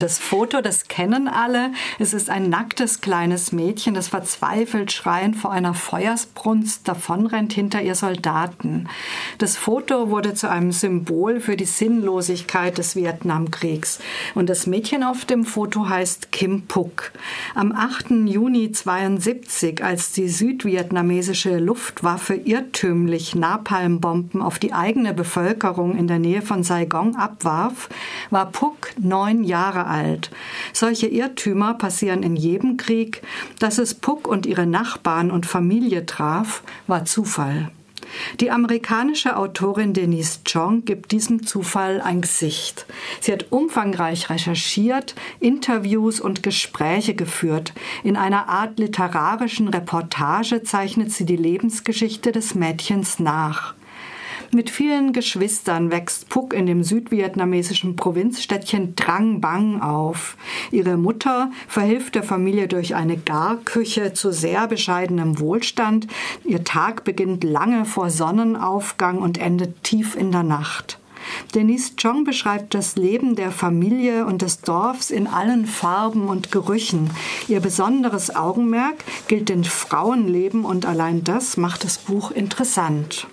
Das Foto, das kennen alle. Es ist ein nacktes kleines Mädchen, das verzweifelt schreiend vor einer Feuersbrunst davonrennt hinter ihr Soldaten. Das Foto wurde zu einem Symbol für die Sinnlosigkeit des Vietnamkriegs. Und das Mädchen auf dem Foto heißt Kim Phuc. Am 8. Juni 72, als die südvietnamesische Luftwaffe irrtümlich Napalmbomben auf die eigene Bevölkerung in der Nähe von Saigon abwarf, war Phuc neun Jahre alt. Solche Irrtümer passieren in jedem Krieg. Dass es Puck und ihre Nachbarn und Familie traf, war Zufall. Die amerikanische Autorin Denise Chong gibt diesem Zufall ein Gesicht. Sie hat umfangreich recherchiert, Interviews und Gespräche geführt. In einer Art literarischen Reportage zeichnet sie die Lebensgeschichte des Mädchens nach. Mit vielen Geschwistern wächst Phuc in dem südvietnamesischen Provinzstädtchen Drang Bang auf. Ihre Mutter verhilft der Familie durch eine Garküche zu sehr bescheidenem Wohlstand. Ihr Tag beginnt lange vor Sonnenaufgang und endet tief in der Nacht. Denise Chong beschreibt das Leben der Familie und des Dorfs in allen Farben und Gerüchen. Ihr besonderes Augenmerk gilt dem Frauenleben und allein das macht das Buch interessant.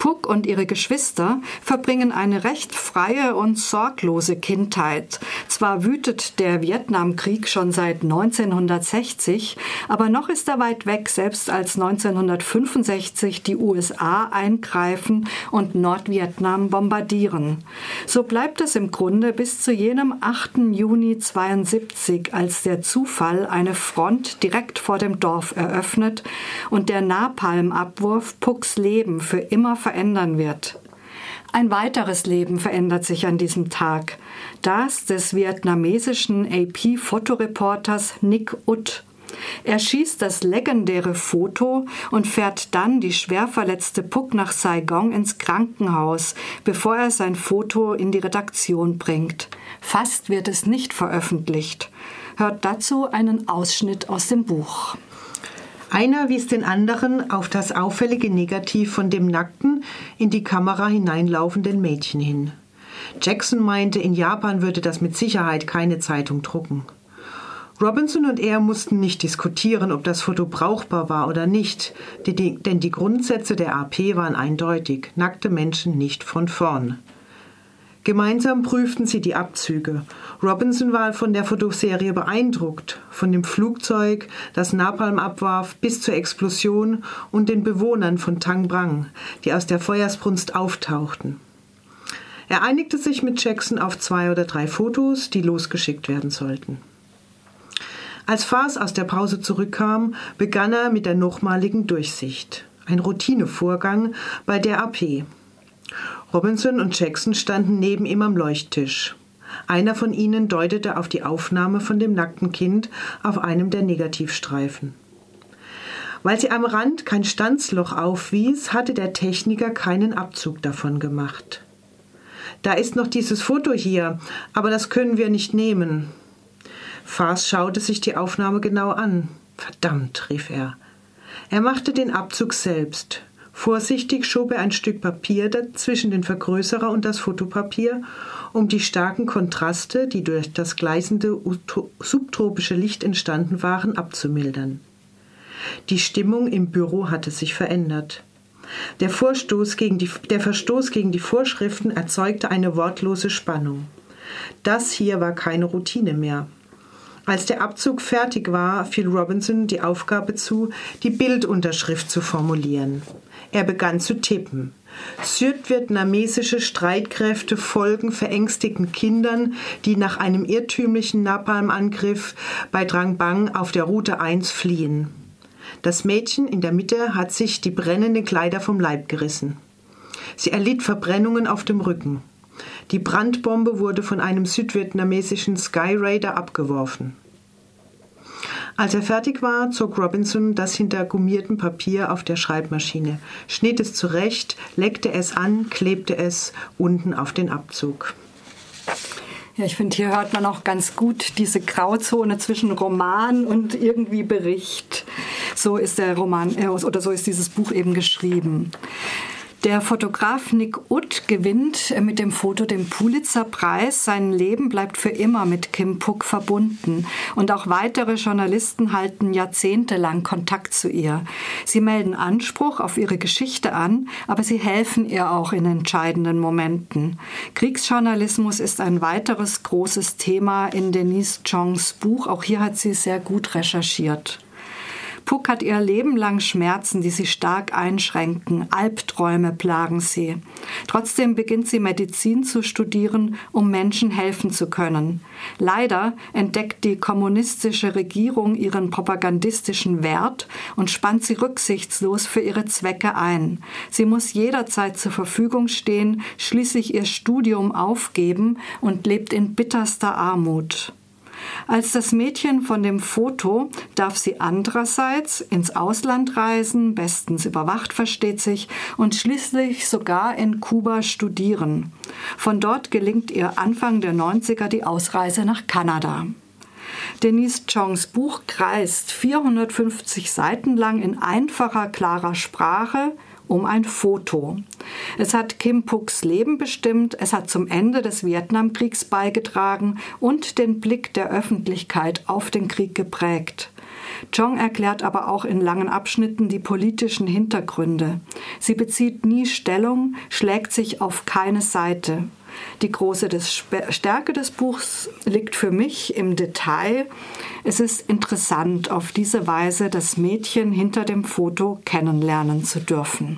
Puck und ihre Geschwister verbringen eine recht freie und sorglose Kindheit. Zwar wütet der Vietnamkrieg schon seit 1960, aber noch ist er weit weg, selbst als 1965 die USA eingreifen und Nordvietnam bombardieren. So bleibt es im Grunde bis zu jenem 8. Juni 72, als der Zufall eine Front direkt vor dem Dorf eröffnet und der Napalmabwurf Pucks Leben für immer verändern wird. Ein weiteres Leben verändert sich an diesem Tag. Das des vietnamesischen AP-Fotoreporters Nick Ut. Er schießt das legendäre Foto und fährt dann die schwer verletzte Puck nach Saigon ins Krankenhaus, bevor er sein Foto in die Redaktion bringt. Fast wird es nicht veröffentlicht. Hört dazu einen Ausschnitt aus dem Buch. Einer wies den anderen auf das auffällige Negativ von dem nackten, in die Kamera hineinlaufenden Mädchen hin. Jackson meinte, in Japan würde das mit Sicherheit keine Zeitung drucken. Robinson und er mussten nicht diskutieren, ob das Foto brauchbar war oder nicht, denn die Grundsätze der AP waren eindeutig, nackte Menschen nicht von vorn. Gemeinsam prüften sie die Abzüge. Robinson war von der Fotoserie beeindruckt, von dem Flugzeug, das Napalm abwarf, bis zur Explosion und den Bewohnern von Tang Brang, die aus der Feuersbrunst auftauchten. Er einigte sich mit Jackson auf zwei oder drei Fotos, die losgeschickt werden sollten. Als Faas aus der Pause zurückkam, begann er mit der nochmaligen Durchsicht. Ein Routinevorgang bei der AP. Robinson und Jackson standen neben ihm am Leuchttisch. Einer von ihnen deutete auf die Aufnahme von dem nackten Kind auf einem der Negativstreifen. Weil sie am Rand kein Stanzloch aufwies, hatte der Techniker keinen Abzug davon gemacht. Da ist noch dieses Foto hier, aber das können wir nicht nehmen. Faas schaute sich die Aufnahme genau an. Verdammt, rief er. Er machte den Abzug selbst. Vorsichtig schob er ein Stück Papier zwischen den Vergrößerer und das Fotopapier, um die starken Kontraste, die durch das gleißende subtropische Licht entstanden waren, abzumildern. Die Stimmung im Büro hatte sich verändert. Der, Vorstoß gegen die, der Verstoß gegen die Vorschriften erzeugte eine wortlose Spannung. Das hier war keine Routine mehr. Als der Abzug fertig war, fiel Robinson die Aufgabe zu, die Bildunterschrift zu formulieren. Er begann zu tippen. Südvietnamesische Streitkräfte folgen verängstigten Kindern, die nach einem irrtümlichen Napalmangriff bei Drang Bang auf der Route 1 fliehen. Das Mädchen in der Mitte hat sich die brennenden Kleider vom Leib gerissen. Sie erlitt Verbrennungen auf dem Rücken. Die Brandbombe wurde von einem südvietnamesischen Sky Raider abgeworfen. Als er fertig war, zog Robinson das hinter gummiertem Papier auf der Schreibmaschine, schnitt es zurecht, leckte es an, klebte es unten auf den Abzug. Ja, ich finde, hier hört man auch ganz gut diese Grauzone zwischen Roman und irgendwie Bericht. So ist der Roman äh, oder so ist dieses Buch eben geschrieben. Der Fotograf Nick Utt gewinnt mit dem Foto den Pulitzer-Preis. Sein Leben bleibt für immer mit Kim Puck verbunden. Und auch weitere Journalisten halten jahrzehntelang Kontakt zu ihr. Sie melden Anspruch auf ihre Geschichte an, aber sie helfen ihr auch in entscheidenden Momenten. Kriegsjournalismus ist ein weiteres großes Thema in Denise Chongs Buch. Auch hier hat sie sehr gut recherchiert. Puck hat ihr Leben lang Schmerzen, die sie stark einschränken. Albträume plagen sie. Trotzdem beginnt sie Medizin zu studieren, um Menschen helfen zu können. Leider entdeckt die kommunistische Regierung ihren propagandistischen Wert und spannt sie rücksichtslos für ihre Zwecke ein. Sie muss jederzeit zur Verfügung stehen, schließlich ihr Studium aufgeben und lebt in bitterster Armut. Als das Mädchen von dem Foto darf sie andererseits ins Ausland reisen, bestens überwacht versteht sich, und schließlich sogar in Kuba studieren. Von dort gelingt ihr Anfang der 90er die Ausreise nach Kanada. Denise Chongs Buch kreist 450 Seiten lang in einfacher, klarer Sprache um ein Foto. Es hat Kim Pucks Leben bestimmt, es hat zum Ende des Vietnamkriegs beigetragen und den Blick der Öffentlichkeit auf den Krieg geprägt. Chong erklärt aber auch in langen Abschnitten die politischen Hintergründe. Sie bezieht nie Stellung, schlägt sich auf keine Seite. Die große Stärke des Buchs liegt für mich im Detail. Es ist interessant, auf diese Weise das Mädchen hinter dem Foto kennenlernen zu dürfen.